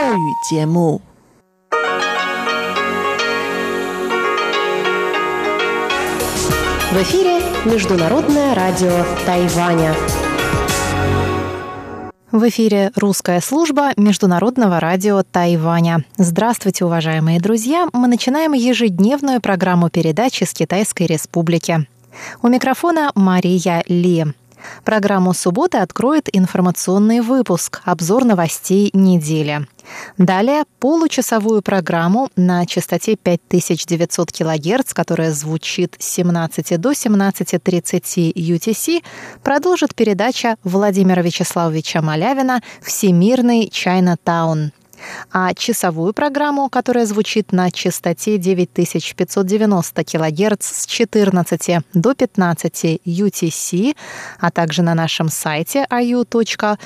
В эфире Международное радио Тайваня. В эфире русская служба Международного радио Тайваня. Здравствуйте, уважаемые друзья! Мы начинаем ежедневную программу передач из Китайской Республики. У микрофона Мария Ли. Программу субботы откроет информационный выпуск «Обзор новостей недели». Далее получасовую программу на частоте 5900 кГц, которая звучит с 17 до 17.30 UTC, продолжит передача Владимира Вячеславовича Малявина «Всемирный Чайна-таун». А часовую программу, которая звучит на частоте 9590 кГц с 14 до 15 UTC, а также на нашем сайте ru.rti.org.tw,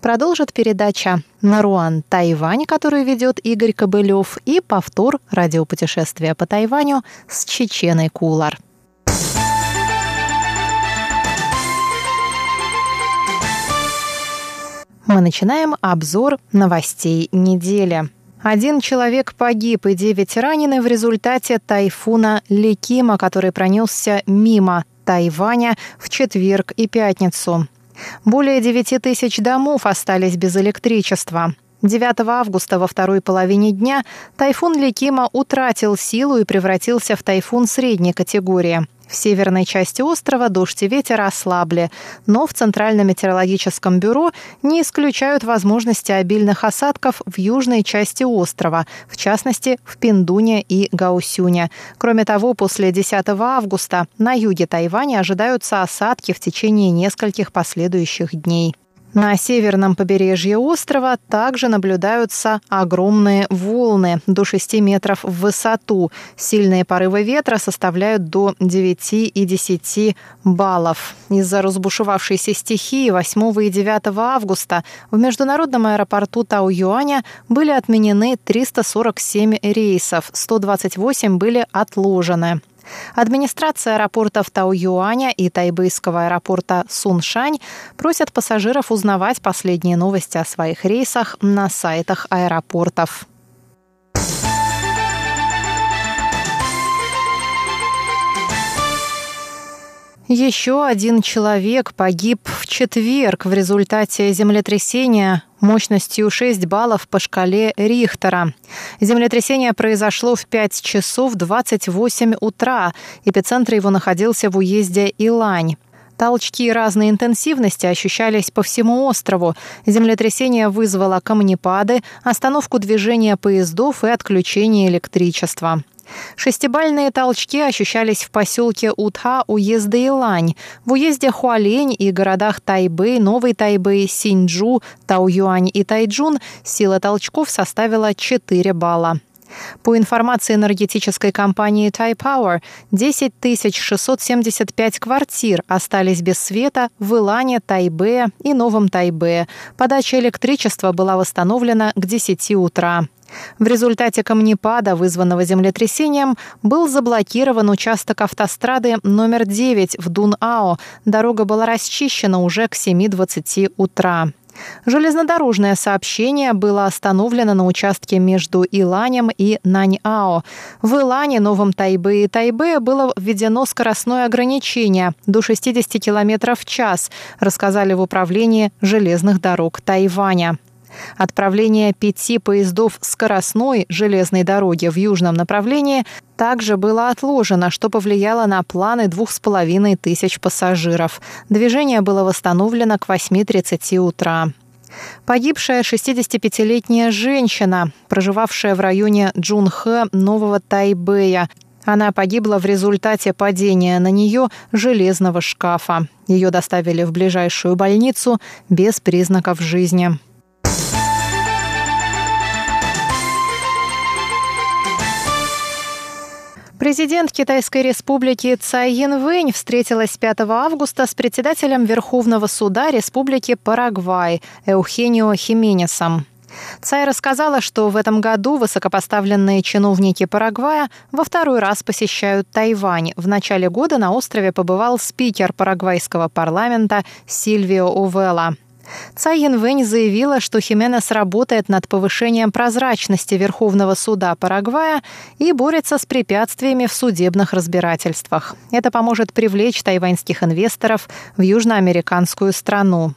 продолжит передача Наруан Тайвань, которую ведет Игорь Кобылев, и повтор радиопутешествия по Тайваню с Чеченой Кулар. Мы начинаем обзор новостей недели. Один человек погиб и девять ранены в результате тайфуна Ликима, который пронесся мимо Тайваня в четверг и пятницу. Более 9 тысяч домов остались без электричества. 9 августа во второй половине дня тайфун Ликима утратил силу и превратился в тайфун средней категории. В северной части острова дождь и ветер ослабли, но в Центральном метеорологическом бюро не исключают возможности обильных осадков в южной части острова, в частности в Пиндуне и Гаусюне. Кроме того, после 10 августа на юге Тайваня ожидаются осадки в течение нескольких последующих дней. На северном побережье острова также наблюдаются огромные волны до 6 метров в высоту. Сильные порывы ветра составляют до 9 и 10 баллов. Из-за разбушевавшейся стихии 8 и 9 августа в международном аэропорту Тау-Юаня были отменены 347 рейсов, 128 были отложены. Администрация аэропортов Тау-Юаня и тайбэйского аэропорта Суншань просят пассажиров узнавать последние новости о своих рейсах на сайтах аэропортов. Еще один человек погиб в четверг в результате землетрясения мощностью 6 баллов по шкале Рихтера. Землетрясение произошло в 5 часов 28 утра. Эпицентр его находился в уезде Илань. Толчки разной интенсивности ощущались по всему острову. Землетрясение вызвало камнепады, остановку движения поездов и отключение электричества. Шестибальные толчки ощущались в поселке Утха уезда Илань, в уезде Хуалень и городах Тайбэй, Новый Тайбэй, Синьчжу, Тауюань и Тайджун сила толчков составила 4 балла. По информации энергетической компании Taipower, 10 675 квартир остались без света в Илане, Тайбе и Новом Тайбе. Подача электричества была восстановлена к 10 утра. В результате камнепада, вызванного землетрясением, был заблокирован участок автострады номер 9 в Дун-Ао. Дорога была расчищена уже к 7.20 утра. Железнодорожное сообщение было остановлено на участке между Иланем и Наньао. В Илане, Новом Тайбе и Тайбе было введено скоростное ограничение до 60 км в час, рассказали в управлении железных дорог Тайваня. Отправление пяти поездов скоростной железной дороги в южном направлении также было отложено, что повлияло на планы двух с половиной тысяч пассажиров. Движение было восстановлено к 8.30 утра. Погибшая 65-летняя женщина, проживавшая в районе Джунхэ Нового Тайбэя, она погибла в результате падения на нее железного шкафа. Ее доставили в ближайшую больницу без признаков жизни. Президент Китайской республики Цай Янвэнь встретилась 5 августа с председателем Верховного суда Республики Парагвай Эухенио Хименесом. Цай рассказала, что в этом году высокопоставленные чиновники Парагвая во второй раз посещают Тайвань. В начале года на острове побывал спикер парагвайского парламента Сильвио Увела. Цай Янвэнь заявила, что Хименес работает над повышением прозрачности Верховного суда Парагвая и борется с препятствиями в судебных разбирательствах. Это поможет привлечь тайваньских инвесторов в южноамериканскую страну.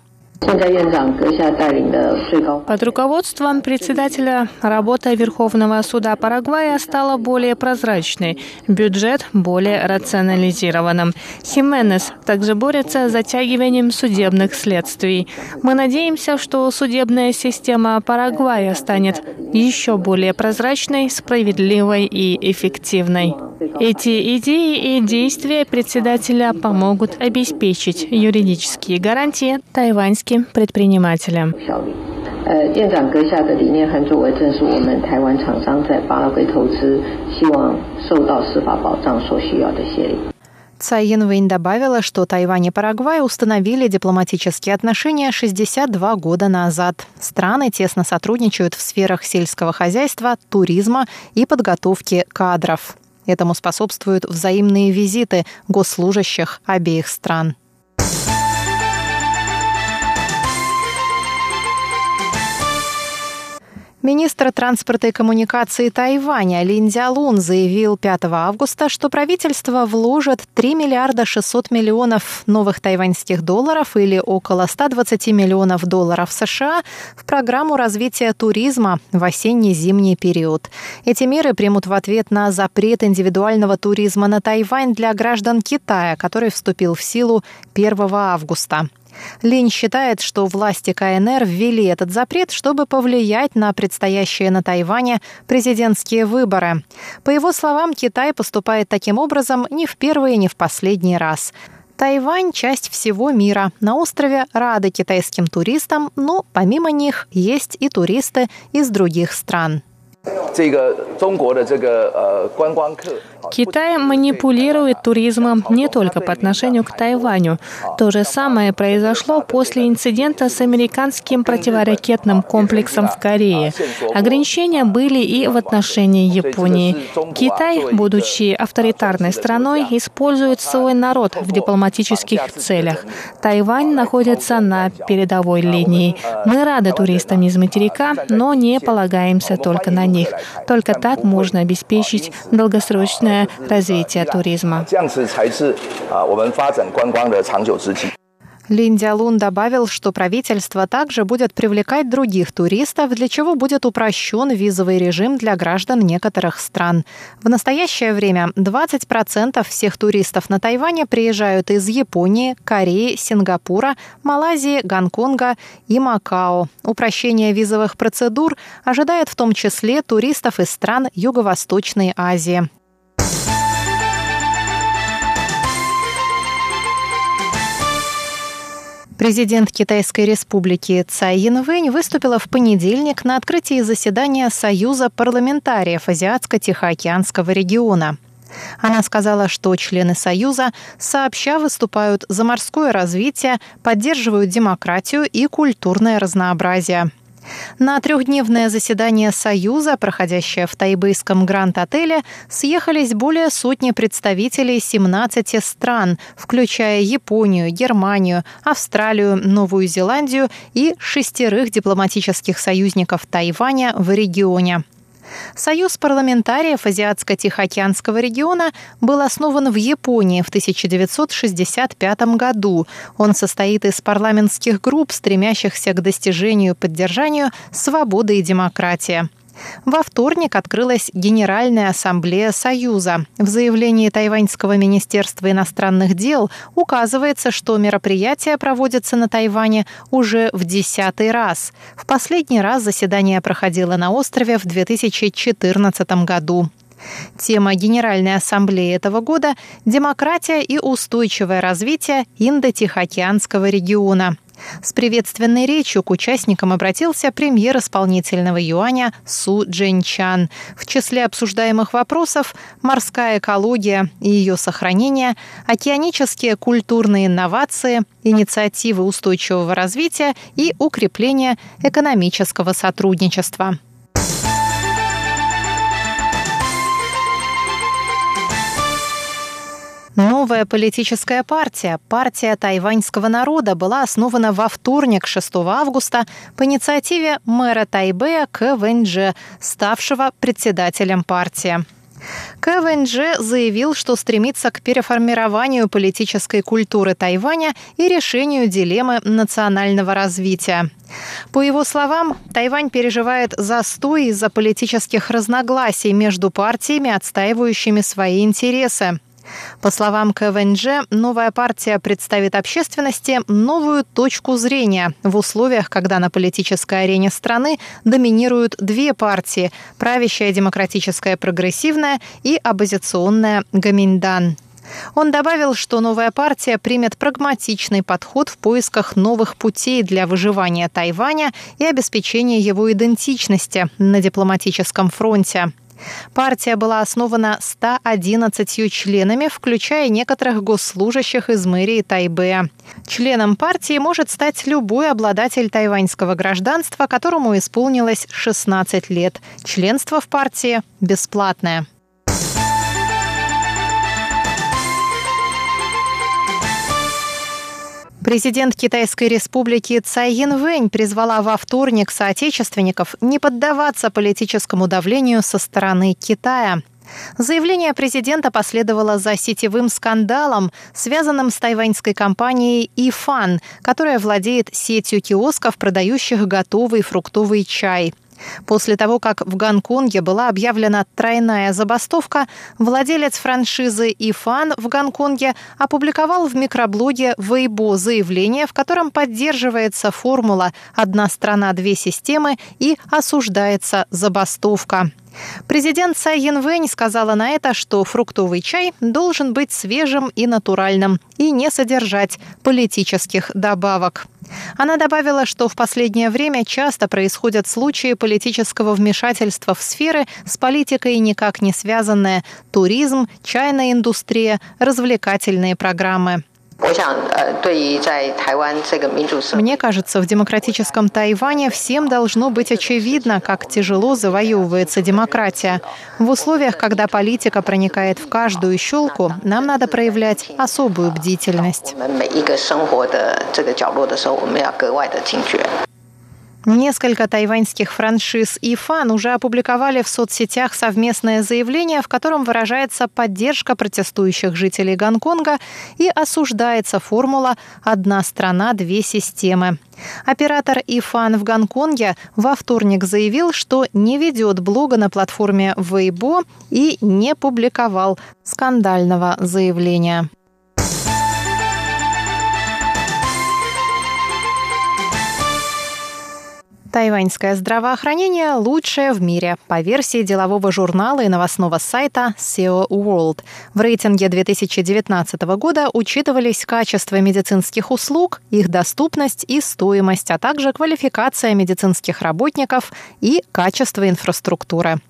Под руководством председателя работа Верховного суда Парагвая стала более прозрачной, бюджет более рационализированным. Хименес также борется с затягиванием судебных следствий. Мы надеемся, что судебная система Парагвая станет еще более прозрачной, справедливой и эффективной. Эти идеи и действия председателя помогут обеспечить юридические гарантии тайваньским предпринимателям. 呃，院长阁下的理念很作为正是我们台湾厂商在巴拉圭投资，希望受到司法保障所需要的协力。Цай Янвэнь добавила, что Тайвань и Парагвай установили дипломатические отношения 62 года назад. Страны тесно сотрудничают в сферах сельского хозяйства, туризма и подготовки кадров. Этому способствуют взаимные визиты госслужащих обеих стран. Министр транспорта и коммуникации Тайваня Лин Цзялун заявил 5 августа, что правительство вложит 3 миллиарда 600 миллионов новых тайваньских долларов или около 120 миллионов долларов США в программу развития туризма в осенне-зимний период. Эти меры примут в ответ на запрет индивидуального туризма на Тайвань для граждан Китая, который вступил в силу 1 августа. Линь считает, что власти КНР ввели этот запрет, чтобы повлиять на предстоящие на Тайване президентские выборы. По его словам, Китай поступает таким образом не в первый и не в последний раз. Тайвань – часть всего мира. На острове рады китайским туристам, но помимо них есть и туристы из других стран. Китай манипулирует туризмом не только по отношению к Тайваню. То же самое произошло после инцидента с американским противоракетным комплексом в Корее. Ограничения были и в отношении Японии. Китай, будучи авторитарной страной, использует свой народ в дипломатических целях. Тайвань находится на передовой линии. Мы рады туристам из материка, но не полагаемся только на них. Только так можно обеспечить долгосрочное развитие туризма. Лин Дялун добавил, что правительство также будет привлекать других туристов, для чего будет упрощен визовый режим для граждан некоторых стран. В настоящее время 20% всех туристов на Тайване приезжают из Японии, Кореи, Сингапура, Малайзии, Гонконга и Макао. Упрощение визовых процедур ожидает в том числе туристов из стран Юго-Восточной Азии. Президент Китайской республики Цай Янвэнь выступила в понедельник на открытии заседания Союза парламентариев Азиатско-Тихоокеанского региона. Она сказала, что члены Союза сообща выступают за морское развитие, поддерживают демократию и культурное разнообразие – на трехдневное заседание Союза, проходящее в тайбэйском Гранд-отеле, съехались более сотни представителей 17 стран, включая Японию, Германию, Австралию, Новую Зеландию и шестерых дипломатических союзников Тайваня в регионе. Союз парламентариев Азиатско-Тихоокеанского региона был основан в Японии в 1965 году. Он состоит из парламентских групп, стремящихся к достижению и поддержанию свободы и демократии. Во вторник открылась Генеральная ассамблея Союза. В заявлении Тайваньского министерства иностранных дел указывается, что мероприятие проводится на Тайване уже в десятый раз. В последний раз заседание проходило на острове в 2014 году. Тема Генеральной Ассамблеи этого года – демократия и устойчивое развитие Индо-Тихоокеанского региона. С приветственной речью к участникам обратился премьер исполнительного юаня Су Джинчан. В числе обсуждаемых вопросов – морская экология и ее сохранение, океанические культурные инновации, инициативы устойчивого развития и укрепление экономического сотрудничества. Новая политическая партия, партия тайваньского народа, была основана во вторник, 6 августа, по инициативе мэра Тайбэя К. Вэньдже, ставшего председателем партии. КВНЖ заявил, что стремится к переформированию политической культуры Тайваня и решению дилеммы национального развития. По его словам, Тайвань переживает застой из-за политических разногласий между партиями, отстаивающими свои интересы. По словам КВНЖ, новая партия представит общественности новую точку зрения в условиях, когда на политической арене страны доминируют две партии – правящая демократическая прогрессивная и оппозиционная Гаминдан. Он добавил, что новая партия примет прагматичный подход в поисках новых путей для выживания Тайваня и обеспечения его идентичности на дипломатическом фронте. Партия была основана 111 членами, включая некоторых госслужащих из мэрии Тайбэя. Членом партии может стать любой обладатель тайваньского гражданства, которому исполнилось 16 лет. Членство в партии бесплатное. Президент Китайской республики Цай Янвэнь призвала во вторник соотечественников не поддаваться политическому давлению со стороны Китая. Заявление президента последовало за сетевым скандалом, связанным с тайваньской компанией «Ифан», которая владеет сетью киосков, продающих готовый фруктовый чай – После того, как в Гонконге была объявлена тройная забастовка, владелец франшизы «Ифан» в Гонконге опубликовал в микроблоге Weibo заявление, в котором поддерживается формула «одна страна, две системы» и осуждается забастовка. Президент Цай Янвэнь сказала на это, что фруктовый чай должен быть свежим и натуральным и не содержать политических добавок. Она добавила, что в последнее время часто происходят случаи политического вмешательства в сферы с политикой никак не связанные – туризм, чайная индустрия, развлекательные программы. Мне кажется, в демократическом Тайване всем должно быть очевидно, как тяжело завоевывается демократия. В условиях, когда политика проникает в каждую щелку, нам надо проявлять особую бдительность. Несколько тайваньских франшиз и фан уже опубликовали в соцсетях совместное заявление, в котором выражается поддержка протестующих жителей Гонконга и осуждается формула «одна страна, две системы». Оператор Ифан в Гонконге во вторник заявил, что не ведет блога на платформе Weibo и не публиковал скандального заявления. Тайваньское здравоохранение лучшее в мире по версии делового журнала и новостного сайта SEO World. В рейтинге 2019 года учитывались качество медицинских услуг, их доступность и стоимость, а также квалификация медицинских работников и качество инфраструктуры.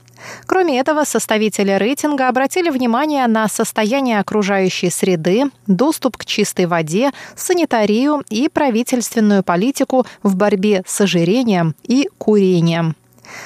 Кроме этого, составители рейтинга обратили внимание на состояние окружающей среды, доступ к чистой воде, санитарию и правительственную политику в борьбе с ожирением и курением.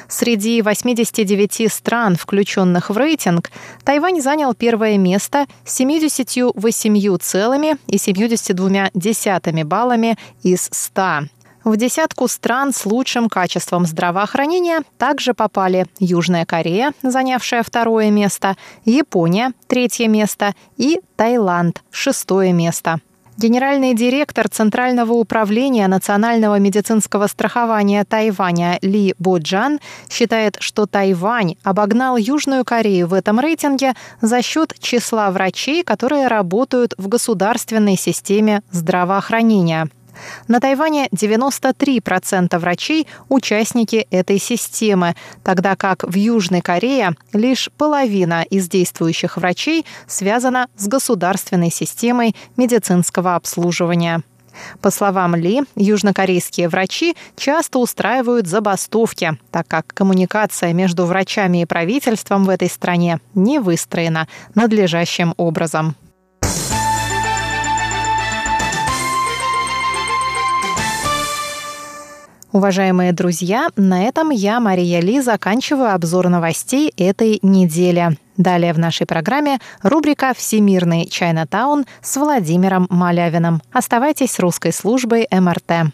Среди 89 стран, включенных в рейтинг, Тайвань занял первое место с 78,72 баллами из 100. В десятку стран с лучшим качеством здравоохранения также попали Южная Корея, занявшая второе место, Япония – третье место и Таиланд – шестое место. Генеральный директор Центрального управления национального медицинского страхования Тайваня Ли Боджан считает, что Тайвань обогнал Южную Корею в этом рейтинге за счет числа врачей, которые работают в государственной системе здравоохранения – на Тайване 93% врачей – участники этой системы, тогда как в Южной Корее лишь половина из действующих врачей связана с государственной системой медицинского обслуживания. По словам Ли, южнокорейские врачи часто устраивают забастовки, так как коммуникация между врачами и правительством в этой стране не выстроена надлежащим образом. Уважаемые друзья, на этом я, Мария Ли, заканчиваю обзор новостей этой недели. Далее в нашей программе рубрика «Всемирный Чайнатаун» с Владимиром Малявиным. Оставайтесь с русской службой МРТ.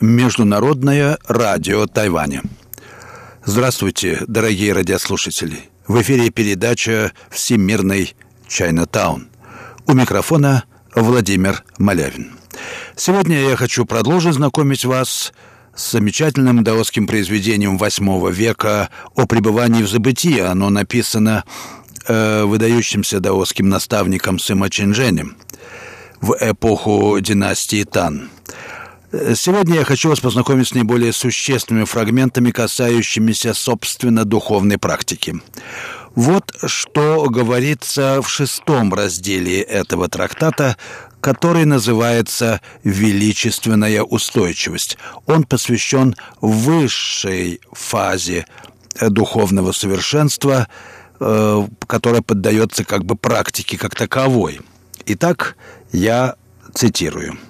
Международное радио Тайваня. Здравствуйте, дорогие радиослушатели. В эфире передача «Всемирный Чайнатаун». У микрофона Владимир Малявин. Сегодня я хочу продолжить знакомить вас с замечательным даосским произведением восьмого века о пребывании в забытии. Оно написано э, выдающимся даосским наставником Сыма Чинженем в эпоху династии Тан – Сегодня я хочу вас познакомить с наиболее существенными фрагментами, касающимися, собственно, духовной практики. Вот что говорится в шестом разделе этого трактата, который называется «Величественная устойчивость». Он посвящен высшей фазе духовного совершенства, э, которая поддается как бы практике как таковой. Итак, я цитирую –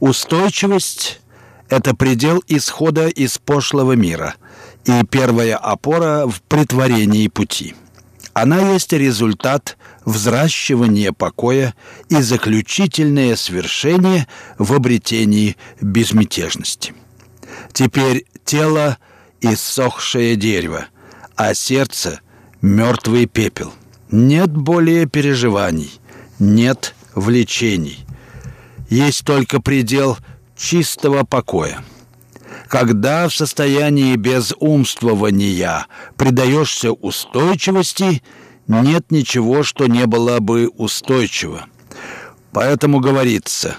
Устойчивость – это предел исхода из пошлого мира и первая опора в притворении пути. Она есть результат взращивания покоя и заключительное свершение в обретении безмятежности. Теперь тело – иссохшее дерево, а сердце – мертвый пепел. Нет более переживаний, нет влечений, есть только предел чистого покоя. Когда в состоянии безумствования предаешься устойчивости, нет ничего, что не было бы устойчиво. Поэтому говорится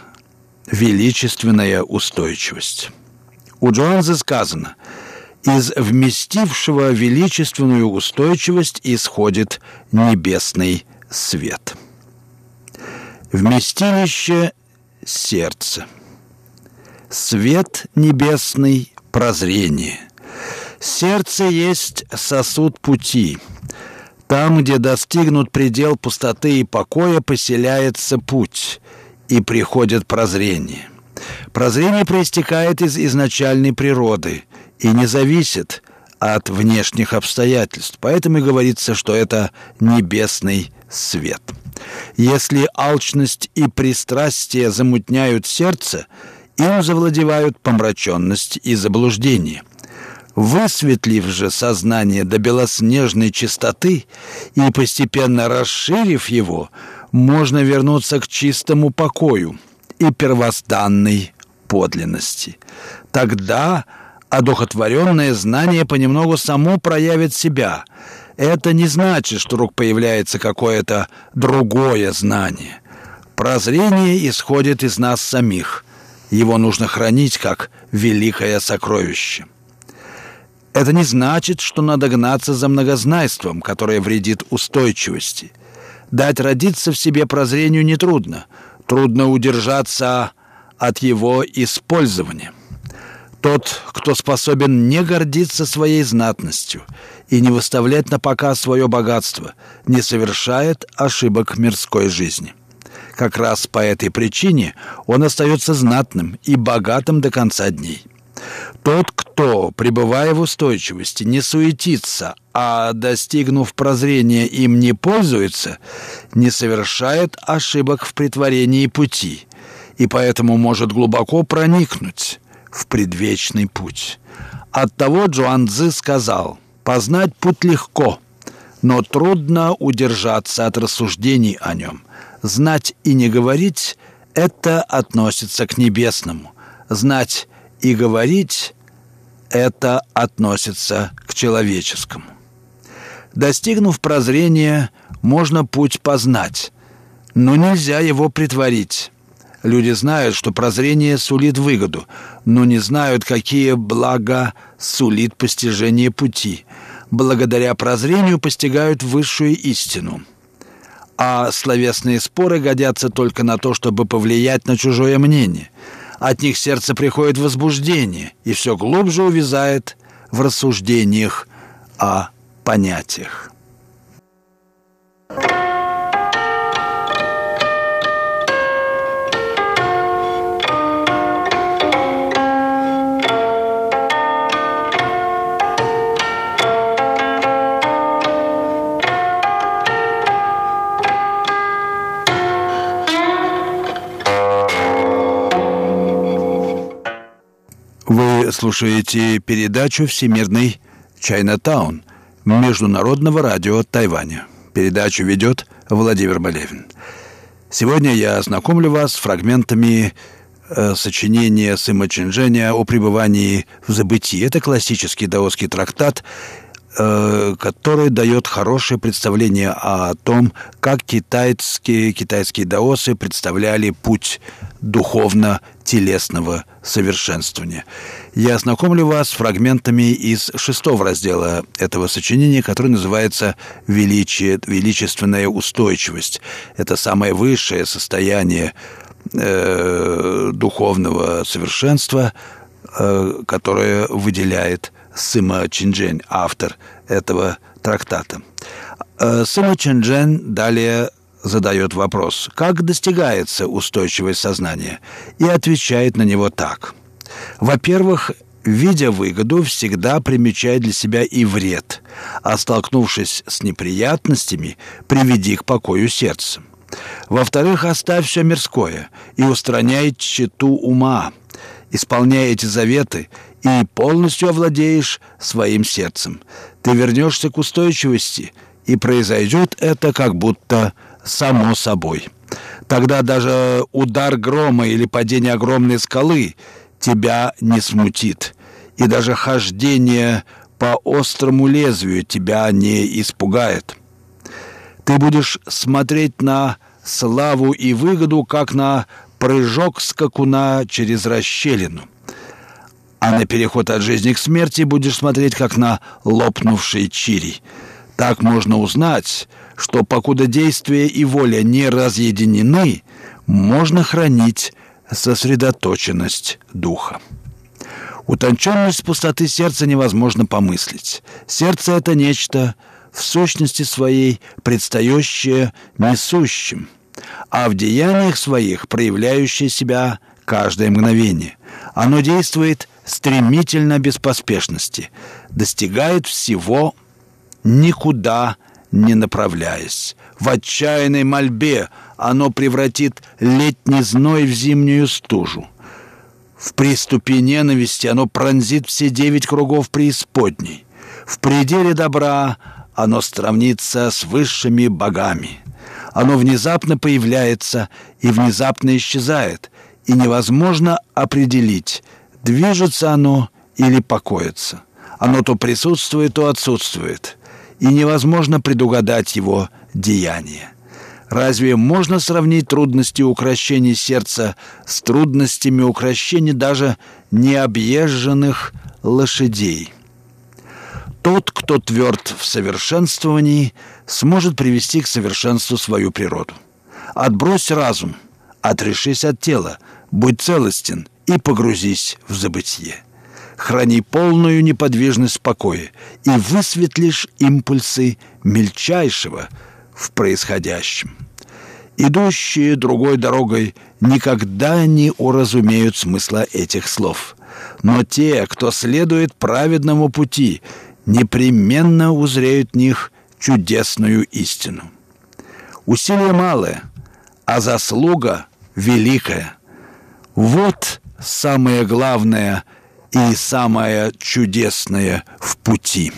«величественная устойчивость». У Джоанзы сказано «из вместившего величественную устойчивость исходит небесный свет». Вместилище сердце. Свет небесный – прозрение. Сердце есть сосуд пути. Там, где достигнут предел пустоты и покоя, поселяется путь, и приходит прозрение. Прозрение проистекает из изначальной природы и не зависит от внешних обстоятельств. Поэтому и говорится, что это небесный свет – если алчность и пристрастие замутняют сердце, им завладевают помраченность и заблуждение. Высветлив же сознание до белоснежной чистоты и постепенно расширив его, можно вернуться к чистому покою и первозданной подлинности. Тогда одухотворенное знание понемногу само проявит себя – это не значит, что вдруг появляется какое-то другое знание. Прозрение исходит из нас самих. Его нужно хранить как великое сокровище. Это не значит, что надо гнаться за многознайством, которое вредит устойчивости. Дать родиться в себе прозрению нетрудно. Трудно удержаться от его использования. Тот, кто способен не гордиться своей знатностью и не выставлять на показ свое богатство, не совершает ошибок мирской жизни. Как раз по этой причине он остается знатным и богатым до конца дней. Тот, кто, пребывая в устойчивости, не суетится, а, достигнув прозрения, им не пользуется, не совершает ошибок в притворении пути и поэтому может глубоко проникнуть в предвечный путь. Оттого Джуан Цзы сказал, «Познать путь легко, но трудно удержаться от рассуждений о нем. Знать и не говорить — это относится к небесному. Знать и говорить — это относится к человеческому. Достигнув прозрения, можно путь познать, но нельзя его притворить. Люди знают, что прозрение сулит выгоду, но не знают, какие блага сулит постижение пути. Благодаря прозрению постигают высшую истину. А словесные споры годятся только на то, чтобы повлиять на чужое мнение. От них сердце приходит возбуждение и все глубже увязает в рассуждениях о понятиях. Слушаете передачу «Всемирный Чайнатаун» Международного радио Тайваня. Передачу ведет Владимир Болевин. Сегодня я ознакомлю вас с фрагментами э, сочинения Сыма Чинжэня о пребывании в забытии. Это классический даосский трактат, который дает хорошее представление о том, как китайские, китайские даосы представляли путь духовно-телесного совершенствования. Я ознакомлю вас с фрагментами из шестого раздела этого сочинения, который называется «Величие, «Величественная устойчивость». Это самое высшее состояние э, духовного совершенства, э, которое выделяет Сыма Чинджень, автор этого трактата. Э, Сыма Чинджень далее задает вопрос, как достигается устойчивость сознания, и отвечает на него так. Во-первых, видя выгоду, всегда примечай для себя и вред, а столкнувшись с неприятностями, приведи к покою сердца. Во-вторых, оставь все мирское и устраняй тщету ума, исполняя эти заветы, и полностью овладеешь своим сердцем. Ты вернешься к устойчивости, и произойдет это как будто само собой. Тогда даже удар грома или падение огромной скалы тебя не смутит, и даже хождение по острому лезвию тебя не испугает. Ты будешь смотреть на славу и выгоду, как на прыжок скакуна через расщелину – а на переход от жизни к смерти будешь смотреть как на лопнувший чирий. Так можно узнать, что покуда действие и воля не разъединены, можно хранить сосредоточенность духа. Утонченность пустоты сердца невозможно помыслить. Сердце — это нечто, в сущности своей, предстающее несущим, а в деяниях своих проявляющее себя каждое мгновение. Оно действует стремительно без поспешности, достигает всего, никуда не направляясь. В отчаянной мольбе оно превратит летний зной в зимнюю стужу. В приступе ненависти оно пронзит все девять кругов преисподней. В пределе добра оно сравнится с высшими богами. Оно внезапно появляется и внезапно исчезает, и невозможно определить, Движется оно или покоится. Оно то присутствует, то отсутствует, и невозможно предугадать его деяние. Разве можно сравнить трудности укращения сердца с трудностями укращения даже необъезженных лошадей? Тот, кто тверд в совершенствовании, сможет привести к совершенству свою природу. Отбрось разум, отрешись от тела, будь целостен и погрузись в забытье. Храни полную неподвижность покоя и высветлишь импульсы мельчайшего в происходящем. Идущие другой дорогой никогда не уразумеют смысла этих слов. Но те, кто следует праведному пути, непременно узреют в них чудесную истину. Усилие малое, а заслуга великая. Вот самое главное и самое чудесное в пути.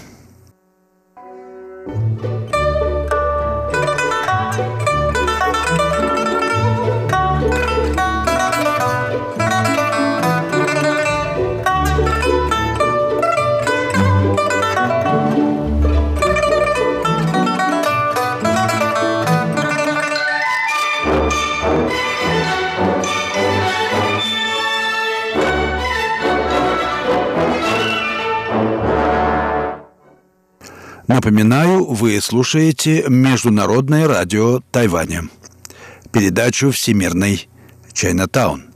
thank you Напоминаю, вы слушаете Международное радио Тайваня. Передачу «Всемирный Чайнатаун».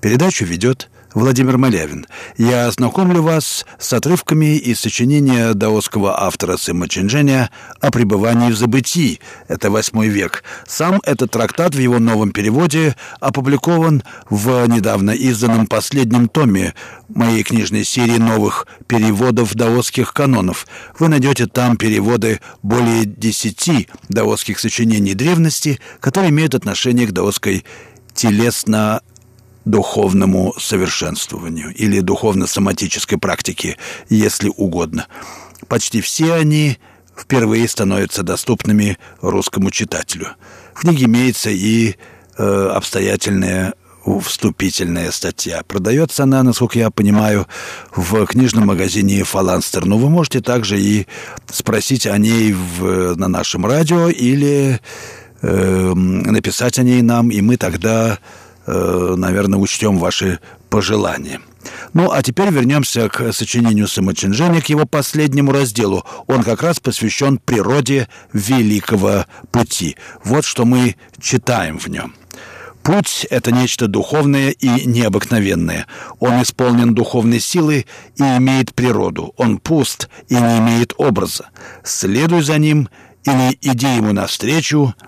Передачу ведет Владимир Малявин. Я знакомлю вас с отрывками из сочинения даосского автора Сыма Чинжэня о пребывании в забытии. Это восьмой век. Сам этот трактат в его новом переводе опубликован в недавно изданном последнем томе моей книжной серии новых переводов даосских канонов. Вы найдете там переводы более десяти даосских сочинений древности, которые имеют отношение к даосской телесно духовному совершенствованию или духовно-соматической практике, если угодно. Почти все они впервые становятся доступными русскому читателю. В книге имеется и э, обстоятельная вступительная статья. Продается она, насколько я понимаю, в книжном магазине «Фаланстер». Но вы можете также и спросить о ней в, на нашем радио или э, написать о ней нам, и мы тогда наверное, учтем ваши пожелания. Ну, а теперь вернемся к сочинению Сыма к его последнему разделу. Он как раз посвящен природе Великого Пути. Вот что мы читаем в нем. Путь — это нечто духовное и необыкновенное. Он исполнен духовной силы и имеет природу. Он пуст и не имеет образа. Следуй за ним или иди ему навстречу —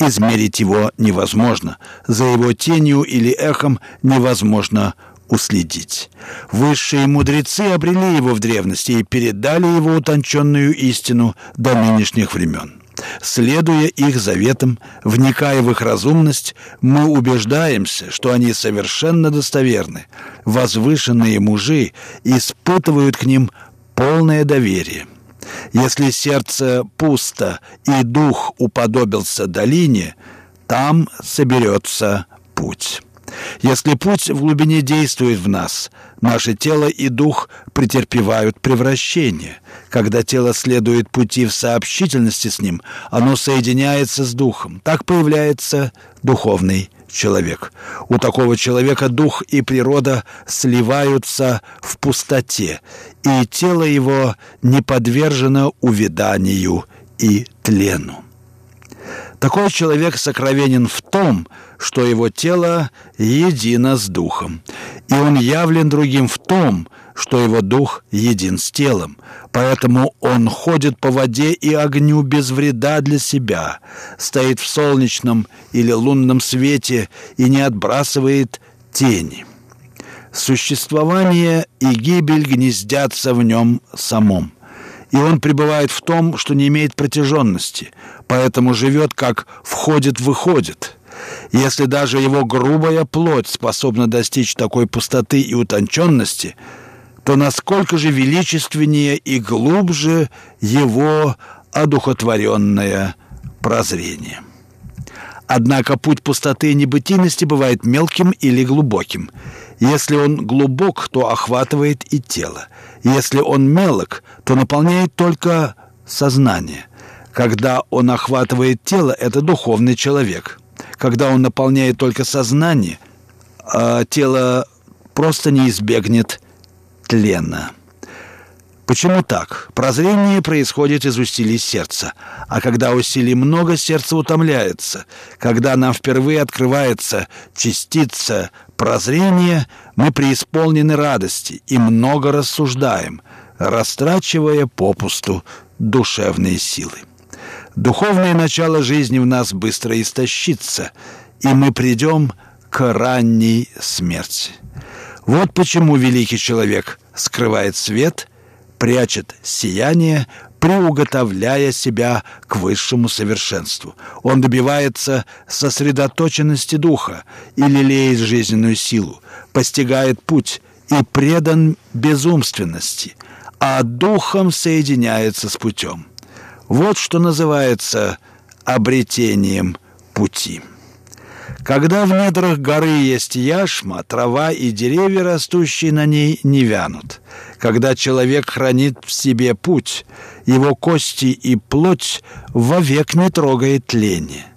Измерить его невозможно, за его тенью или эхом невозможно уследить. Высшие мудрецы обрели его в древности и передали его утонченную истину до нынешних времен. Следуя их заветам, вникая в их разумность, мы убеждаемся, что они совершенно достоверны. Возвышенные мужи испытывают к ним полное доверие – если сердце пусто и дух уподобился долине, там соберется путь. Если путь в глубине действует в нас, наше тело и дух претерпевают превращение. Когда тело следует пути в сообщительности с ним, оно соединяется с духом. Так появляется духовный человек. У такого человека дух и природа сливаются в пустоте, и тело его не подвержено увяданию и тлену. Такой человек сокровенен в том, что его тело едино с духом, и он явлен другим в том, что его дух един с телом, поэтому он ходит по воде и огню без вреда для себя, стоит в солнечном или лунном свете и не отбрасывает тени. Существование и гибель гнездятся в нем самом, и он пребывает в том, что не имеет протяженности, поэтому живет как входит-выходит – если даже его грубая плоть способна достичь такой пустоты и утонченности – то насколько же величественнее и глубже его одухотворенное прозрение. Однако путь пустоты и небытийности бывает мелким или глубоким. Если он глубок, то охватывает и тело. Если он мелок, то наполняет только сознание. Когда он охватывает тело, это духовный человек. Когда он наполняет только сознание, а тело просто не избегнет тлена. Почему так? Прозрение происходит из усилий сердца. А когда усилий много, сердце утомляется. Когда нам впервые открывается частица прозрения, мы преисполнены радости и много рассуждаем, растрачивая попусту душевные силы. Духовное начало жизни в нас быстро истощится, и мы придем к ранней смерти. Вот почему великий человек скрывает свет, прячет сияние, приуготовляя себя к высшему совершенству. Он добивается сосредоточенности духа и лелеет жизненную силу, постигает путь и предан безумственности, а духом соединяется с путем. Вот что называется обретением пути. Когда в недрах горы есть яшма, трава и деревья, растущие на ней, не вянут. Когда человек хранит в себе путь, его кости и плоть вовек не трогает тление.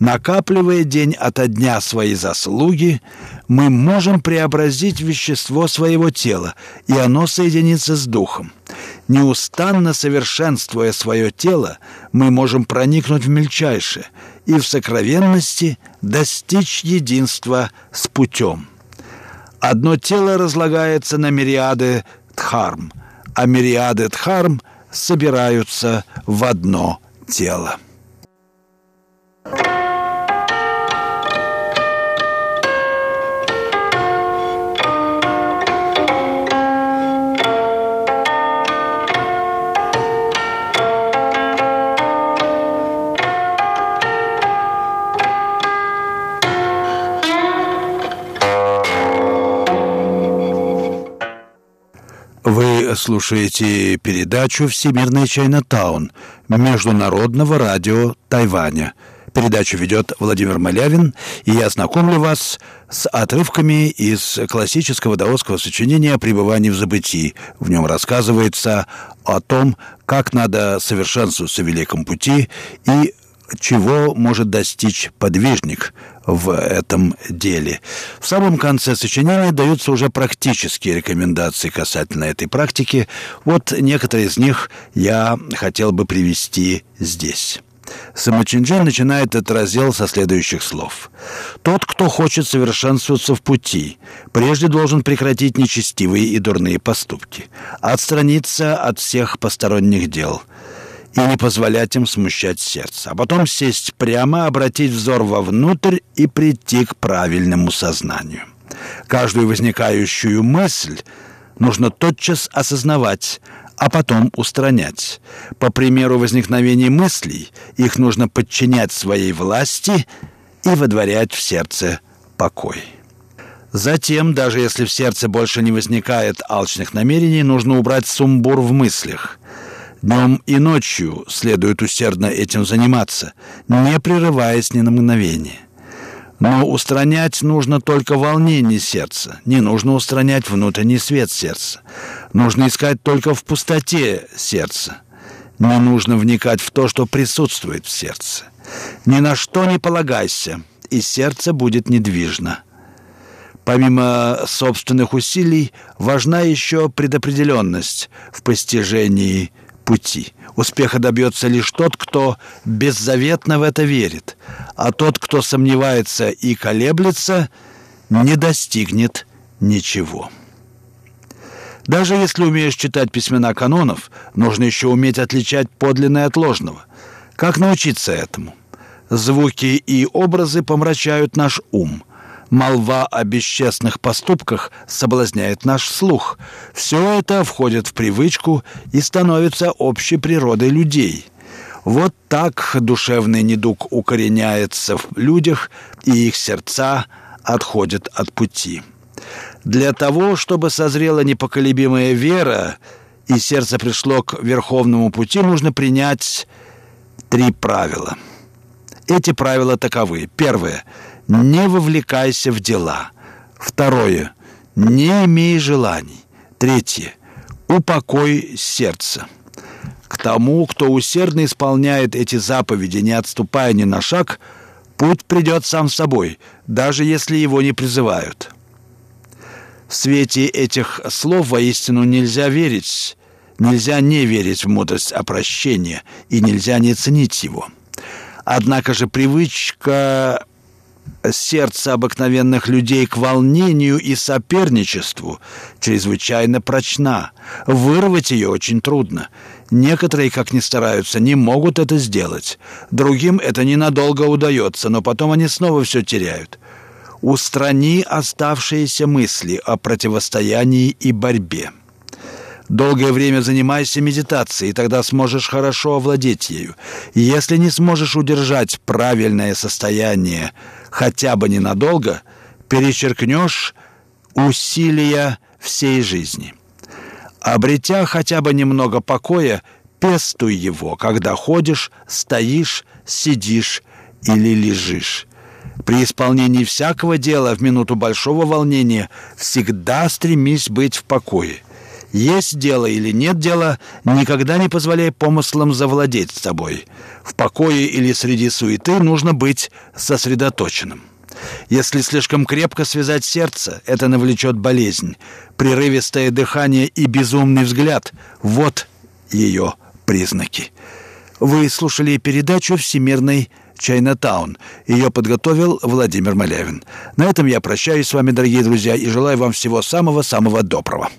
Накапливая день ото дня свои заслуги, мы можем преобразить вещество своего тела, и оно соединится с духом. Неустанно совершенствуя свое тело, мы можем проникнуть в мельчайшее и в сокровенности достичь единства с путем. Одно тело разлагается на мириады дхарм, а мириады дхарм собираются в одно тело. Слушаете передачу «Всемирный Чайнатаун» Международного радио Тайваня. Передачу ведет Владимир Малявин, и я знакомлю вас с отрывками из классического даосского сочинения о пребывании в забытии. В нем рассказывается о том, как надо совершенствоваться в великом пути и чего может достичь подвижник в этом деле. В самом конце сочинения даются уже практические рекомендации касательно этой практики. Вот некоторые из них я хотел бы привести здесь. Самочинджен начинает этот раздел со следующих слов. «Тот, кто хочет совершенствоваться в пути, прежде должен прекратить нечестивые и дурные поступки, отстраниться от всех посторонних дел – и не позволять им смущать сердце, а потом сесть прямо, обратить взор вовнутрь и прийти к правильному сознанию. Каждую возникающую мысль нужно тотчас осознавать, а потом устранять. По примеру возникновения мыслей, их нужно подчинять своей власти и водворять в сердце покой. Затем, даже если в сердце больше не возникает алчных намерений, нужно убрать сумбур в мыслях – Днем и ночью следует усердно этим заниматься, не прерываясь ни на мгновение. Но устранять нужно только волнение сердца, не нужно устранять внутренний свет сердца. Нужно искать только в пустоте сердца. Не нужно вникать в то, что присутствует в сердце. Ни на что не полагайся, и сердце будет недвижно. Помимо собственных усилий, важна еще предопределенность в постижении пути. Успеха добьется лишь тот, кто беззаветно в это верит, а тот, кто сомневается и колеблется, не достигнет ничего. Даже если умеешь читать письмена канонов, нужно еще уметь отличать подлинное от ложного. Как научиться этому? Звуки и образы помрачают наш ум – Молва о бесчестных поступках соблазняет наш слух. Все это входит в привычку и становится общей природой людей. Вот так душевный недуг укореняется в людях, и их сердца отходят от пути. Для того, чтобы созрела непоколебимая вера, и сердце пришло к верховному пути, нужно принять три правила. Эти правила таковы. Первое – не вовлекайся в дела. Второе. Не имей желаний. Третье. Упокой сердце. К тому, кто усердно исполняет эти заповеди, не отступая ни на шаг, путь придет сам собой, даже если его не призывают. В свете этих слов воистину нельзя верить, нельзя не верить в мудрость опрощения, и нельзя не ценить его. Однако же привычка сердце обыкновенных людей к волнению и соперничеству чрезвычайно прочна. Вырвать ее очень трудно. Некоторые, как ни стараются, не могут это сделать. Другим это ненадолго удается, но потом они снова все теряют. Устрани оставшиеся мысли о противостоянии и борьбе. Долгое время занимайся медитацией, тогда сможешь хорошо овладеть ею. Если не сможешь удержать правильное состояние хотя бы ненадолго, перечеркнешь усилия всей жизни. Обретя хотя бы немного покоя, пестуй его, когда ходишь, стоишь, сидишь или лежишь. При исполнении всякого дела в минуту большого волнения всегда стремись быть в покое. Есть дело или нет дела, никогда не позволяй помыслам завладеть тобой. В покое или среди суеты нужно быть сосредоточенным. Если слишком крепко связать сердце, это навлечет болезнь. Прерывистое дыхание и безумный взгляд – вот ее признаки. Вы слушали передачу «Всемирный Чайнатаун». Ее подготовил Владимир Малявин. На этом я прощаюсь с вами, дорогие друзья, и желаю вам всего самого-самого доброго.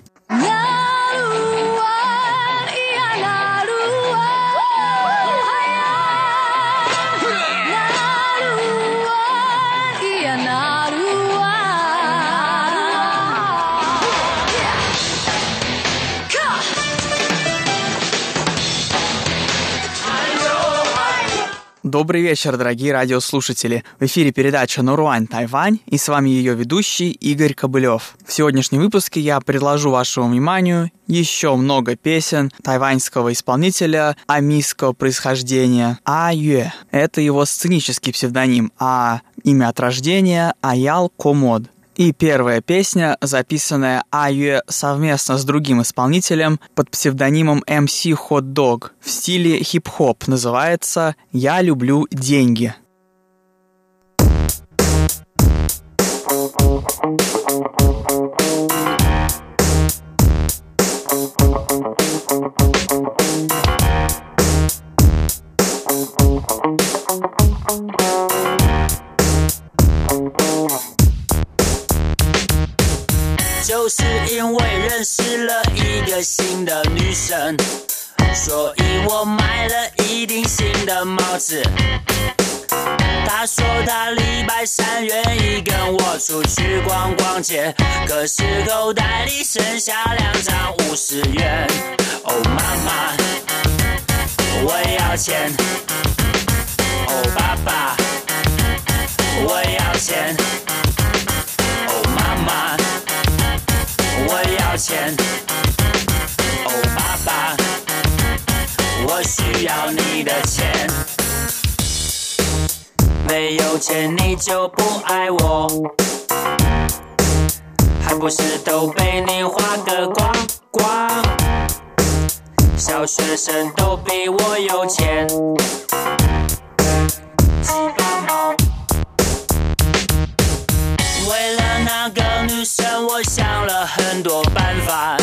Добрый вечер, дорогие радиослушатели. В эфире передача «Норуань Тайвань» и с вами ее ведущий Игорь Кобылев. В сегодняшнем выпуске я предложу вашему вниманию еще много песен тайваньского исполнителя амийского происхождения А Юэ. Это его сценический псевдоним, а имя от рождения Аял Комод. И первая песня, записанная Аюэ совместно с другим исполнителем под псевдонимом MC Hot Dog в стиле хип-хоп, называется «Я люблю деньги». 就是因为认识了一个新的女生，所以我买了一顶新的帽子。她说她礼拜三愿意跟我出去逛逛街，可是口袋里剩下两张五十元。哦，妈妈，我要钱。哦，爸爸，我要钱。哦妈妈钱，哦，爸爸，我需要你的钱。没有钱你就不爱我，还不是都被你花个光光？小学生都比我有钱。那个女生我想了很多办法，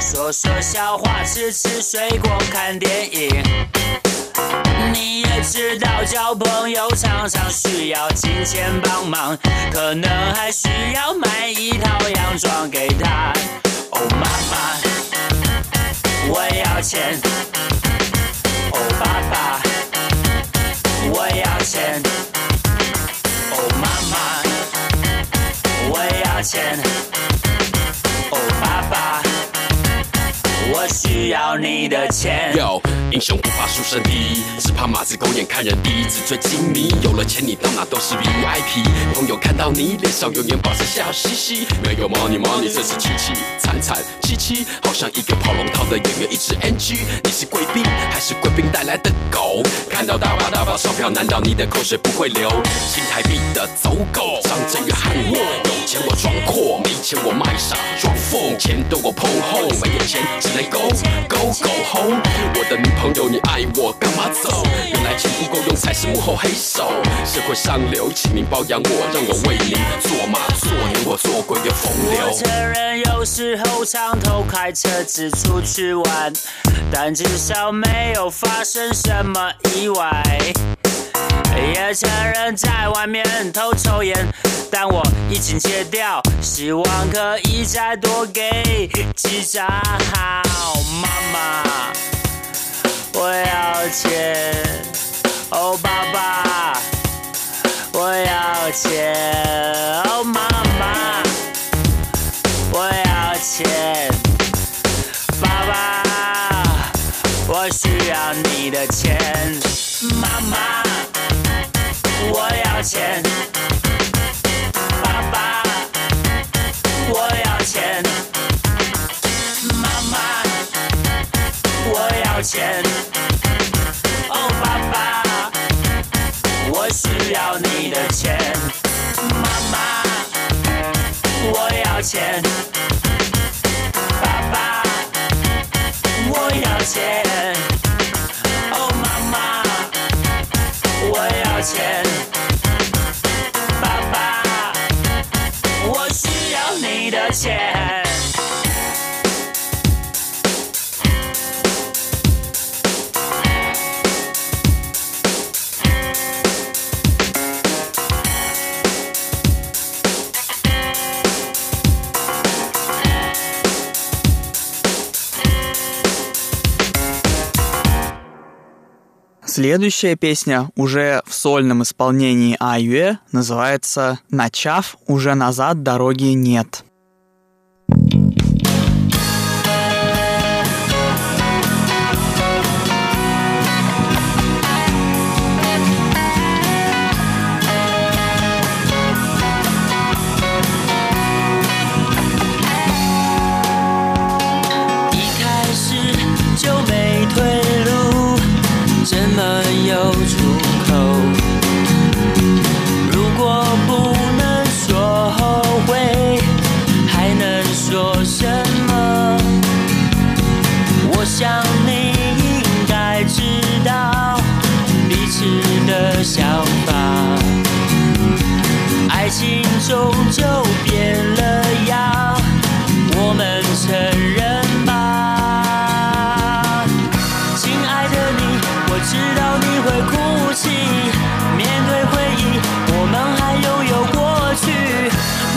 说说笑话，吃吃水果，看电影。你也知道，交朋友常常需要金钱帮忙，可能还需要买一的钱。Yo, 雄不怕出身低，只怕马子狗眼看人低。纸醉金迷，有了钱你到哪都是 VIP。朋友看到你脸上永远保持笑嘻嘻。没有 money money，真是凄凄惨惨戚戚，好像一个跑龙套的演员，一直 NG。你是贵宾还是贵宾带来的狗？看到大把大把钞票，难道你的口水不会流？新台币的走狗，张震岳喊我，有钱我装阔，没钱我卖傻装疯，钱多我碰后，没有钱只能 go go go home。我的女朋友朋友，你爱我干嘛走？原来钱不够用才是幕后黑手。社会上流，请您包养我，让我为您做马做牛，我做鬼的风流。我承认有时候常偷开车子出去玩，但至少没有发生什么意外。也承认在外面偷抽烟，但我已经戒掉，希望可以再多给几张好。妈妈。我要钱，哦，爸爸，我要钱，哦，妈妈，我要钱，爸爸，我需要你的钱，妈妈，我要钱，爸爸，我要钱，钱，Следующая песня уже в сольном исполнении Аюэ называется «Начав, уже назад дороги нет». 终究变了样，我们承认吧。亲爱的你，我知道你会哭泣。面对回忆，我们还拥有过去。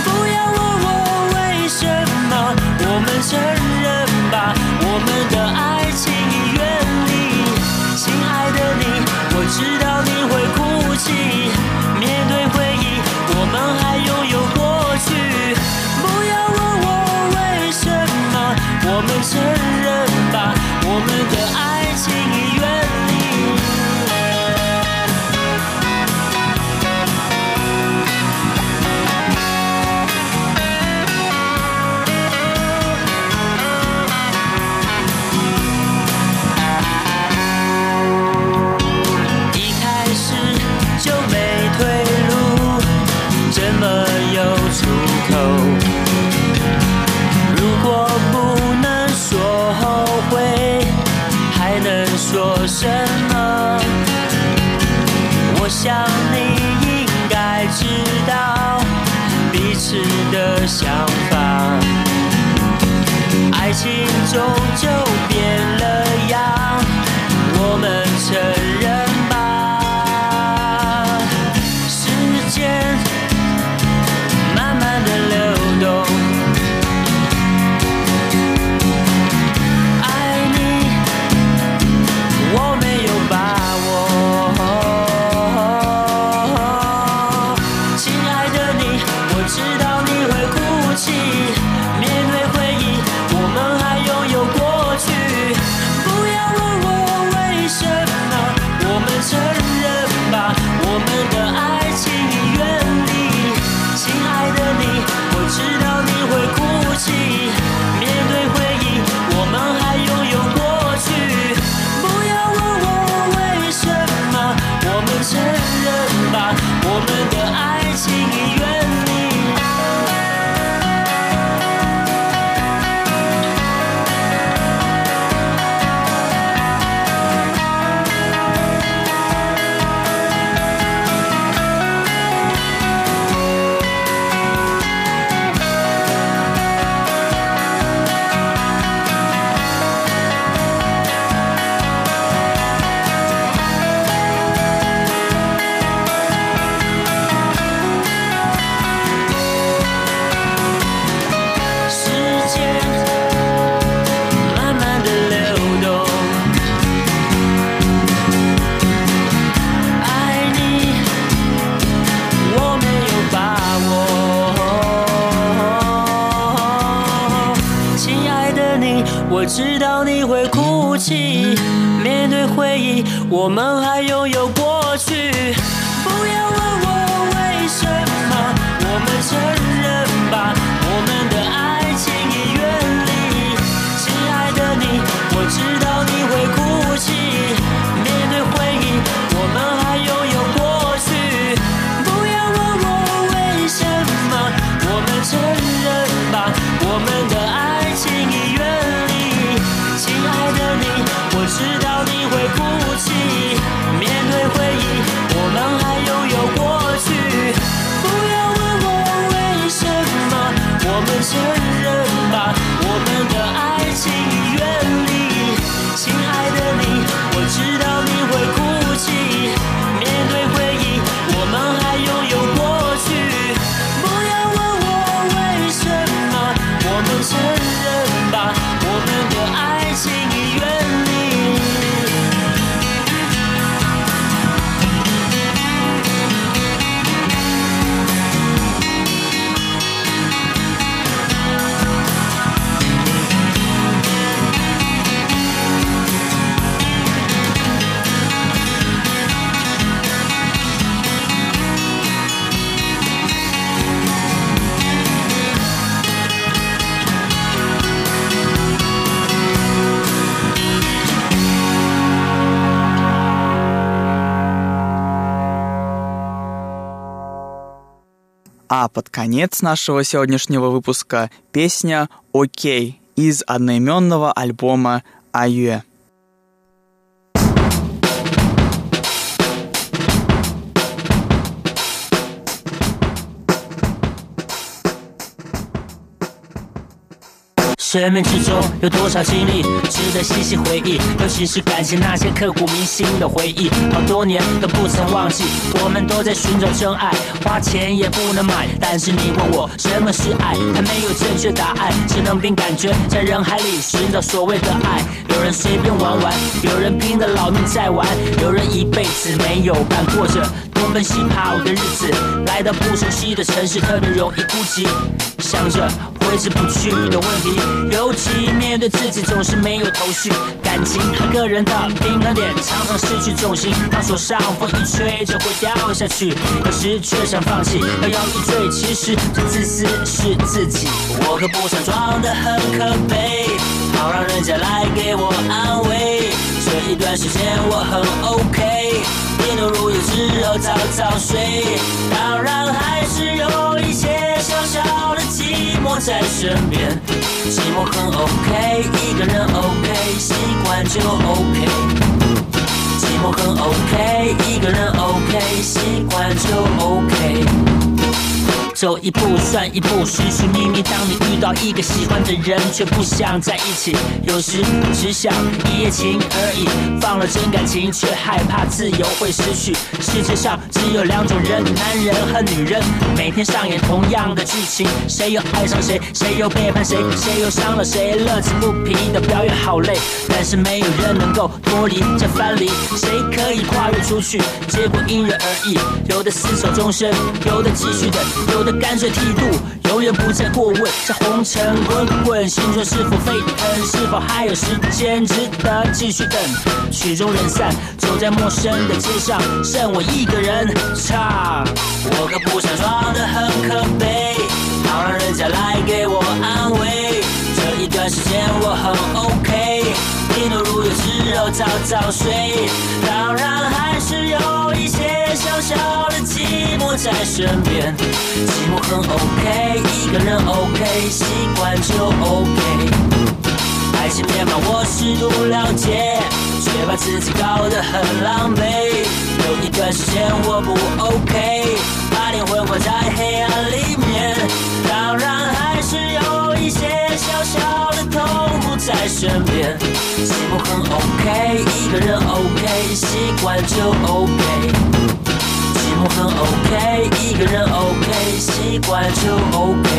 不要问我为什么，我们承认。我想你应该知道彼此的想法。爱情终究 под конец нашего сегодняшнего выпуска песня «Окей» из одноименного альбома «Аюэ». 生命之中有多少经历值得细细回忆？尤其是感谢那些刻骨铭心的回忆，好多年都不曾忘记。我们都在寻找真爱，花钱也不能买。但是你问我什么是爱，还没有正确答案，只能凭感觉在人海里寻找所谓的爱。有人随便玩玩，有人拼了老命在玩，有人一辈子没有伴，过着东奔西跑的日子。来到不熟悉的城市，特别容易孤寂，想着。挥之不去的问题，尤其面对自己总是没有头绪。感情和个人的平衡点常常失去重心，当手上风一吹就会掉下去。有时却想放弃，摇摇欲坠，其实最自私是自己。我可不想装得很可悲，好让人家来给我安慰。这一段时间我很 OK，点头如有之后早早睡。当然还是有一些小小的。寂寞在身边，寂寞很 OK，一个人 OK，习惯就 OK。寂寞很 OK，一个人 OK，习惯就 OK。走一步算一步，寻寻觅觅。当你遇到一个喜欢的人，却不想在一起，有时只想一夜情而已。放了真感情，却害怕自由会失去。世界上只有两种人，男人和女人，每天上演同样的剧情。谁又爱上谁，谁又背叛谁，谁又伤了谁，乐此不疲的表演好累。但是没有人能够脱离这藩篱，谁可以跨越出去？结果因人而异，有的厮守终身，有的继续等，有。的干脆剃度，永远不再过问。这红尘滚滚，心中是否沸腾？是否还有时间值得继续等？曲终人散，走在陌生的街上，剩我一个人唱。我可不想装得很可悲，好让人家来给我安慰。这一段时间我很 OK，低头如有之后早早睡。当然还是有小小的寂寞在身边。寂寞很 OK，一个人 OK，习惯就 OK。爱情面貌我适度了解，却把自己搞得很狼狈。有一段时间我不 OK，把灵魂关在黑暗里面。当然还是有一些小小的痛苦在身边。寂寞很 OK，一个人 OK，习惯就 OK。我很 OK，一个人 OK，习惯就 OK。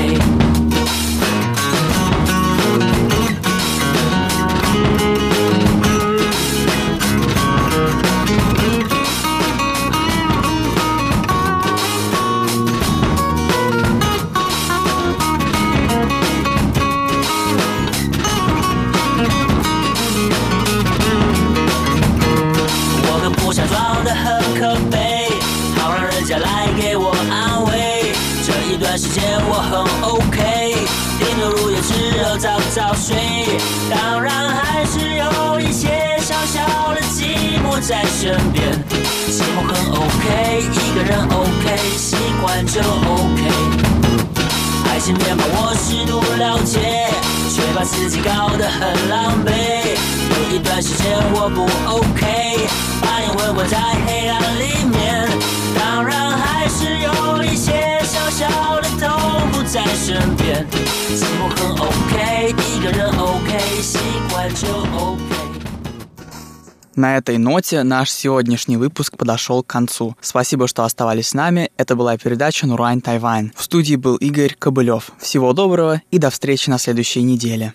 На этой ноте наш сегодняшний выпуск подошел к концу. Спасибо, что оставались с нами. Это была передача Нурань Тайвань. В студии был Игорь Кобылев. Всего доброго и до встречи на следующей неделе.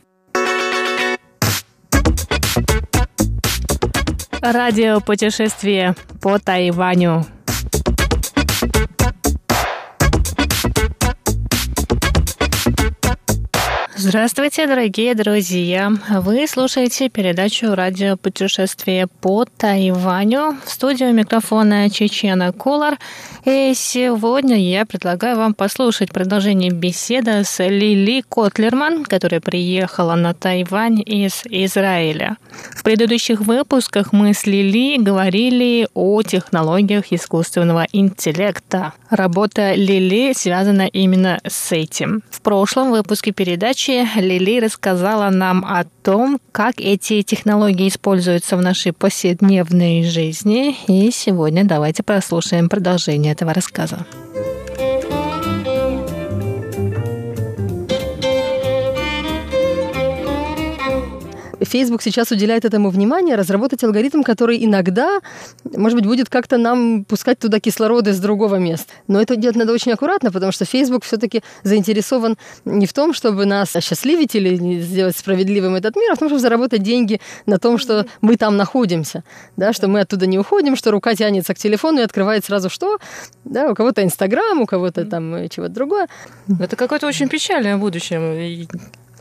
Радио путешествие по Тайваню. Здравствуйте, дорогие друзья! Вы слушаете передачу «Радио путешествие по Тайваню». В студию микрофона Чечена Кулар. И сегодня я предлагаю вам послушать продолжение беседы с Лили Котлерман, которая приехала на Тайвань из Израиля. В предыдущих выпусках мы с Лили говорили о технологиях искусственного интеллекта. Работа Лили связана именно с этим. В прошлом выпуске передачи Лили рассказала нам о том, как эти технологии используются в нашей повседневной жизни. И сегодня давайте прослушаем продолжение этого рассказа. Facebook сейчас уделяет этому внимание, разработать алгоритм, который иногда, может быть, будет как-то нам пускать туда кислород из другого места. Но это делать надо очень аккуратно, потому что Facebook все-таки заинтересован не в том, чтобы нас осчастливить или сделать справедливым этот мир, а в том, чтобы заработать деньги на том, что мы там находимся, да, что мы оттуда не уходим, что рука тянется к телефону и открывает сразу что, да, у кого-то Инстаграм, у кого-то там э, чего-то другое. Это какое-то очень печальное будущее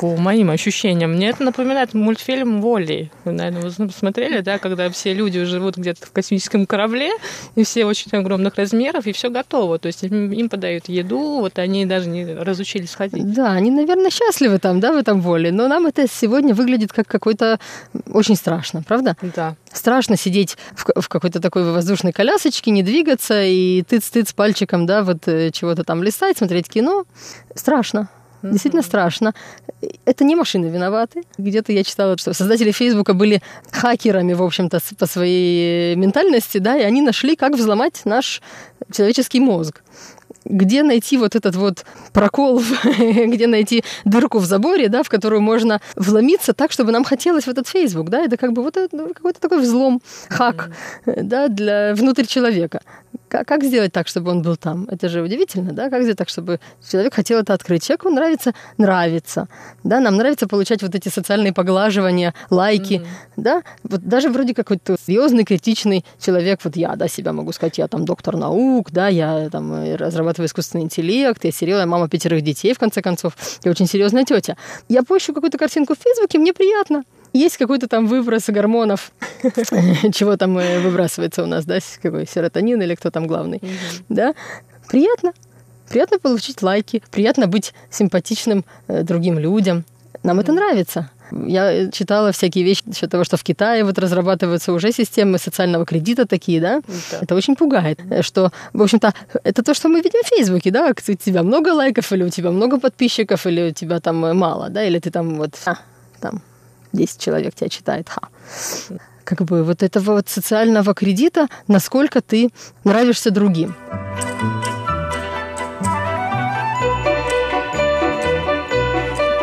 по моим ощущениям. Мне это напоминает мультфильм «Волли». Вы, наверное, вы смотрели, да, когда все люди живут где-то в космическом корабле, и все очень огромных размеров, и все готово. То есть им, им подают еду, вот они даже не разучились ходить. Да, они, наверное, счастливы там, да, в этом воле. Но нам это сегодня выглядит как какой-то очень страшно, правда? Да. Страшно сидеть в, в какой-то такой воздушной колясочке, не двигаться и тыц-тыц пальчиком, да, вот э, чего-то там листать, смотреть кино. Страшно. Действительно страшно. Это не машины виноваты. Где-то я читала, что создатели Фейсбука были хакерами, в общем-то, по своей ментальности, да, и они нашли, как взломать наш человеческий мозг где найти вот этот вот прокол, где найти дырку в заборе, да, в которую можно вломиться так, чтобы нам хотелось в этот Facebook, да, это как бы вот ну, какой-то такой взлом, хак, да, для внутрь человека. Как, как сделать так, чтобы он был там? Это же удивительно, да? Как сделать так, чтобы человек хотел это открыть? Человеку нравится, нравится, да? Нам нравится получать вот эти социальные поглаживания, лайки, mm-hmm. да? Вот даже вроде какой-то серьезный, критичный человек, вот я, да, себя могу сказать, я там доктор наук, да, я там э, разрабатываю искусственный интеллект, я серьезная мама пятерых детей, в конце концов, я очень серьезная тетя. Я пощу какую-то картинку в Фейсбуке, мне приятно есть какой-то там выброс гормонов, чего там э, выбрасывается у нас, да, какой серотонин или кто там главный, да, приятно. Приятно получить лайки, приятно быть симпатичным э, другим людям. Нам это нравится. Я читала всякие вещи насчет того, что в Китае вот разрабатываются уже системы социального кредита такие, да? да. Это очень пугает, что, в общем-то, это то, что мы видим в Фейсбуке, да? У тебя много лайков, или у тебя много подписчиков, или у тебя там мало, да? Или ты там вот, а, там, 10 человек тебя читает, ха. Как бы вот этого вот социального кредита, насколько ты нравишься другим.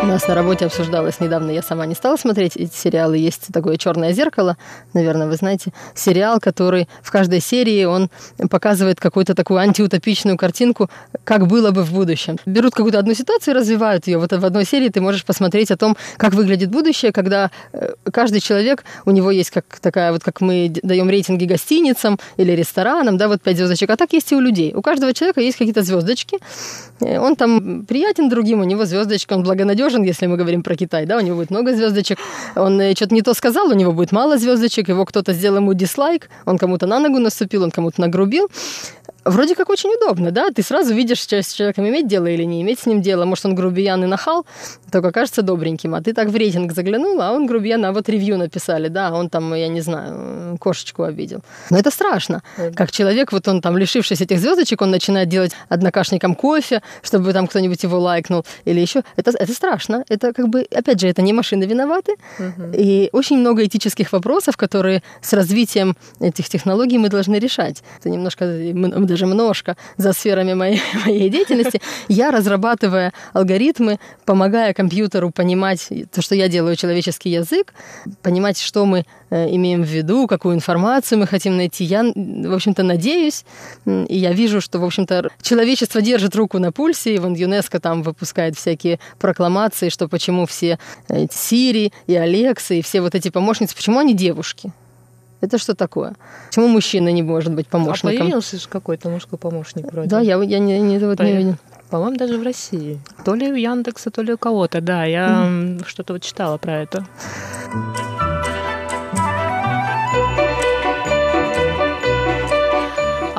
Нас на работе обсуждалось недавно, я сама не стала смотреть эти сериалы. Есть такое «Черное зеркало», наверное, вы знаете. Сериал, который в каждой серии он показывает какую-то такую антиутопичную картинку, как было бы в будущем. Берут какую-то одну ситуацию и развивают ее. Вот в одной серии ты можешь посмотреть о том, как выглядит будущее, когда э, каждый человек, у него есть как такая вот, как мы даем рейтинги гостиницам или ресторанам, да, вот пять звездочек, а так есть и у людей. У каждого человека есть какие-то звездочки, э, он там приятен другим, у него звездочка, он благонадежен, если мы говорим про Китай, да, у него будет много звездочек. Он э, что-то не то сказал, у него будет мало звездочек, его кто-то сделал ему дислайк, он кому-то на ногу наступил, он кому-то нагрубил вроде как очень удобно, да, ты сразу видишь, с человеком иметь дело или не иметь с ним дело. Может, он грубиян и нахал, только кажется добреньким, а ты так в рейтинг заглянул, а он грубиян, а вот ревью написали, да, он там, я не знаю, кошечку обидел. Но это страшно. Как человек, вот он там, лишившись этих звездочек, он начинает делать однокашникам кофе, чтобы там кто-нибудь его лайкнул или еще. Это, это страшно. Это как бы, опять же, это не машины виноваты. Угу. И очень много этических вопросов, которые с развитием этих технологий мы должны решать. Это немножко даже немножко за сферами моей, моей деятельности, я, разрабатывая алгоритмы, помогая компьютеру понимать то, что я делаю человеческий язык, понимать, что мы э, имеем в виду, какую информацию мы хотим найти, я, в общем-то, надеюсь, и я вижу, что, в общем-то, человечество держит руку на пульсе, и вон ЮНЕСКО там выпускает всякие прокламации, что почему все Сири и Алексы и все вот эти помощницы, почему они девушки? Это что такое? Почему мужчина не может быть помощником? А появился же какой-то мужской помощник вроде. Да, я, я не, не, вот не видел. По-моему, даже в России. То ли у Яндекса, то ли у кого-то, да. Я м, что-то вот читала про это.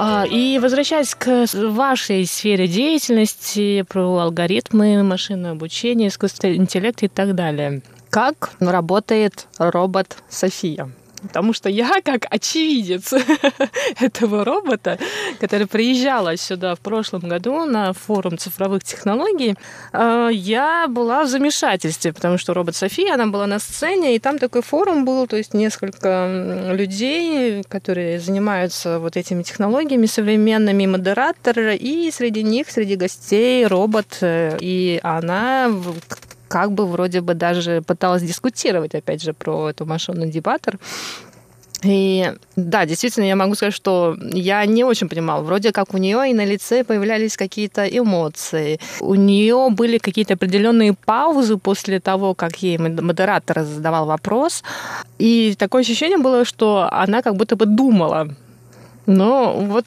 А, И возвращаясь к вашей сфере деятельности, про алгоритмы, машинное обучение, искусственный интеллект и так далее. Как работает робот София? Потому что я, как очевидец этого робота, который приезжала сюда в прошлом году на форум цифровых технологий, э, я была в замешательстве, потому что робот София, она была на сцене, и там такой форум был, то есть несколько людей, которые занимаются вот этими технологиями современными, модераторы, и среди них, среди гостей робот, э, и она как бы вроде бы даже пыталась дискутировать, опять же, про эту машину дебатор. И да, действительно, я могу сказать, что я не очень понимала. Вроде как у нее и на лице появлялись какие-то эмоции. У нее были какие-то определенные паузы после того, как ей мод- модератор задавал вопрос. И такое ощущение было, что она как будто бы думала. Но вот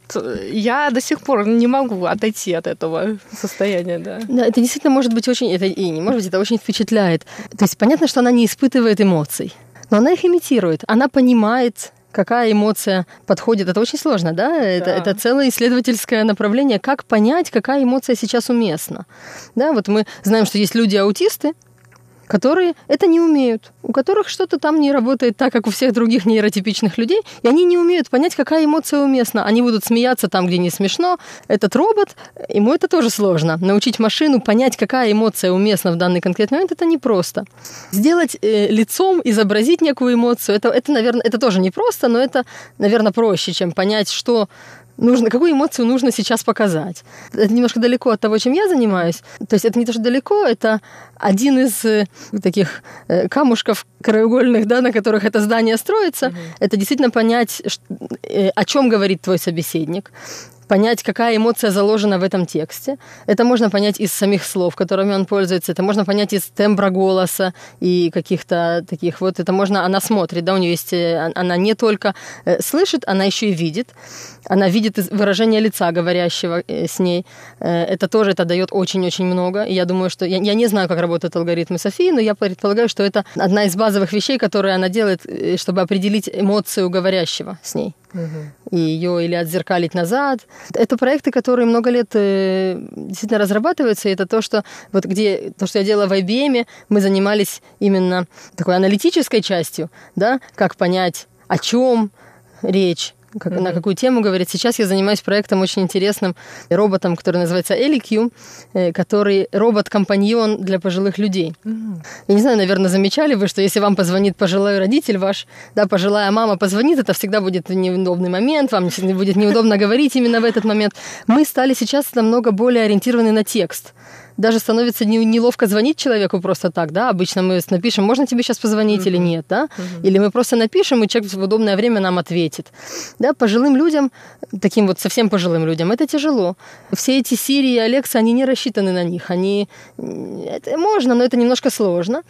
я до сих пор не могу отойти от этого состояния, да. Да, это действительно может быть очень, это и не может быть, это очень впечатляет. То есть понятно, что она не испытывает эмоций, но она их имитирует. Она понимает, какая эмоция подходит. Это очень сложно, да? Это, Да. это целое исследовательское направление, как понять, какая эмоция сейчас уместна. Да, вот мы знаем, что есть люди-аутисты, которые это не умеют, у которых что-то там не работает так, как у всех других нейротипичных людей, и они не умеют понять, какая эмоция уместна. Они будут смеяться там, где не смешно. Этот робот, ему это тоже сложно. Научить машину понять, какая эмоция уместна в данный конкретный момент, это непросто. Сделать э, лицом, изобразить некую эмоцию, это, это, наверное, это тоже непросто, но это, наверное, проще, чем понять, что нужно, какую эмоцию нужно сейчас показать. Это немножко далеко от того, чем я занимаюсь. То есть это не то, что далеко, это один из э, таких э, камушков краеугольных, да, на которых это здание строится. Это действительно понять, э, о чем говорит твой собеседник, понять, какая эмоция заложена в этом тексте. Это можно понять из самих слов, которыми он пользуется. Это можно понять из тембра голоса и каких-то таких вот. Это можно... Она смотрит, да, у нее есть... э, Она не только э, слышит, она еще и видит. Она видит выражение лица говорящего э, с ней. Это тоже это дает очень-очень много. Я думаю, что... Я, я не знаю, как работают алгоритмы Софии, но я предполагаю, что это одна из базовых вещей, которые она делает, чтобы определить эмоцию говорящего с ней и ее или отзеркалить назад. Это проекты, которые много лет э, действительно разрабатываются, и это то, что вот где то, что я делала в IBM, мы занимались именно такой аналитической частью, да, как понять, о чем речь, как, на какую тему говорить. Сейчас я занимаюсь проектом очень интересным, роботом, который называется EliQ, э, который робот-компаньон для пожилых людей. Я не знаю, наверное, замечали вы, что если вам позвонит пожилой родитель ваш, да, пожилая мама позвонит, это всегда будет неудобный момент, вам будет неудобно говорить именно в этот момент. Мы стали сейчас намного более ориентированы на текст. Даже становится не- неловко звонить человеку просто так, да, обычно мы напишем, можно тебе сейчас позвонить или нет, да, или мы просто напишем, и человек в удобное время нам ответит. Да, пожилым людям, таким вот совсем пожилым людям, это тяжело. Все эти Сирии и Алекса, они не рассчитаны на них, они... Это можно, но это немножко сложно.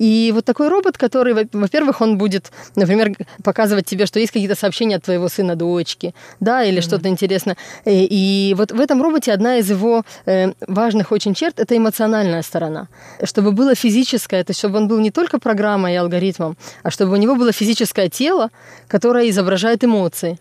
И вот такой робот, который, во- во-первых, он будет, например, показывать тебе, что есть какие-то сообщения от твоего сына, дочки, да, или что-то интересное. И, и вот в этом роботе одна из его э, важных очень черт – это эмоциональная сторона. Чтобы было физическое, то есть чтобы он был не только программой и алгоритмом, а чтобы у него было физическое тело, которое изображает эмоции.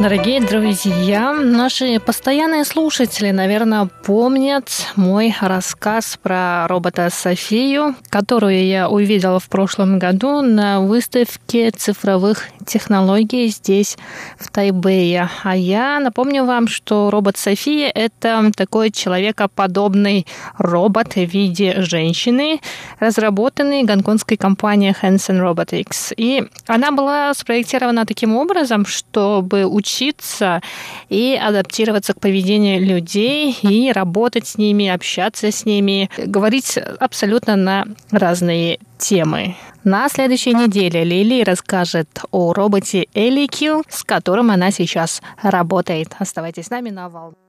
Дорогие друзья, наши постоянные слушатели, наверное, помнят мой рассказ про робота Софию, которую я увидела в прошлом году на выставке цифровых технологий здесь, в Тайбэе. А я напомню вам, что робот София – это такой человекоподобный робот в виде женщины, разработанный гонконгской компанией Hansen Robotics. И она была спроектирована таким образом, чтобы учиться и адаптироваться к поведению людей и работать с ними, общаться с ними, говорить абсолютно на разные темы. На следующей неделе Лили расскажет о роботе EliQ, с которым она сейчас работает. Оставайтесь с нами на волне.